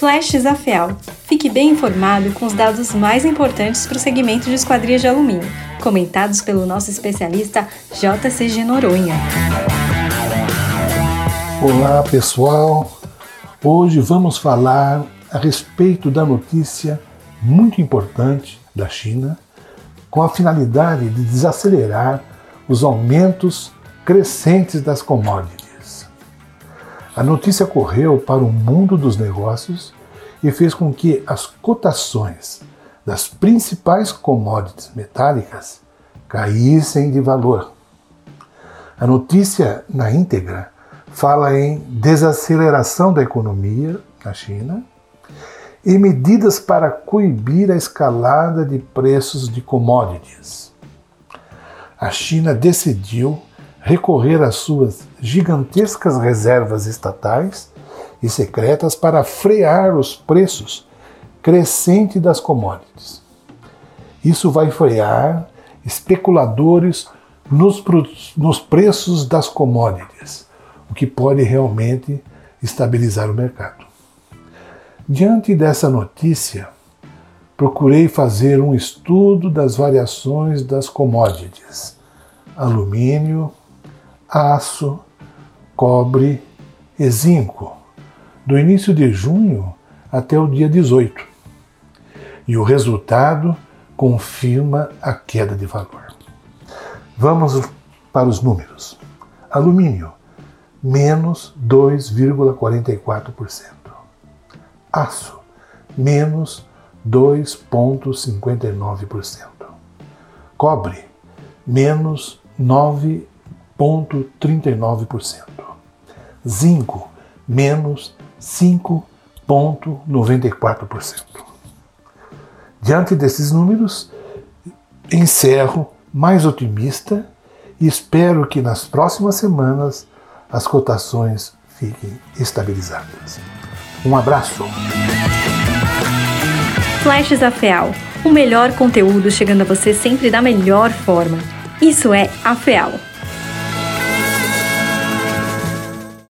Flashes AFEAL. Fique bem informado com os dados mais importantes para o segmento de esquadrias de alumínio, comentados pelo nosso especialista JCG Noronha. Olá pessoal, hoje vamos falar a respeito da notícia muito importante da China, com a finalidade de desacelerar os aumentos crescentes das commodities. A notícia correu para o mundo dos negócios e fez com que as cotações das principais commodities metálicas caíssem de valor. A notícia na íntegra fala em desaceleração da economia na China e medidas para coibir a escalada de preços de commodities. A China decidiu recorrer às suas gigantescas reservas estatais e secretas para frear os preços crescentes das commodities. Isso vai frear especuladores nos, nos preços das commodities o que pode realmente estabilizar o mercado. Diante dessa notícia, procurei fazer um estudo das variações das commodities: alumínio, aço, cobre e zinco, do início de junho até o dia 18. E o resultado confirma a queda de valor. Vamos para os números. Alumínio menos 2,44%. Aço, menos 2,59%. Cobre, menos 9,39%. Zinco, menos 5,94%. Diante desses números, encerro mais otimista e espero que nas próximas semanas as cotações fiquem estabilizadas. Um abraço. Flashes AFEAL, o melhor conteúdo chegando a você sempre da melhor forma. Isso é AFEAL.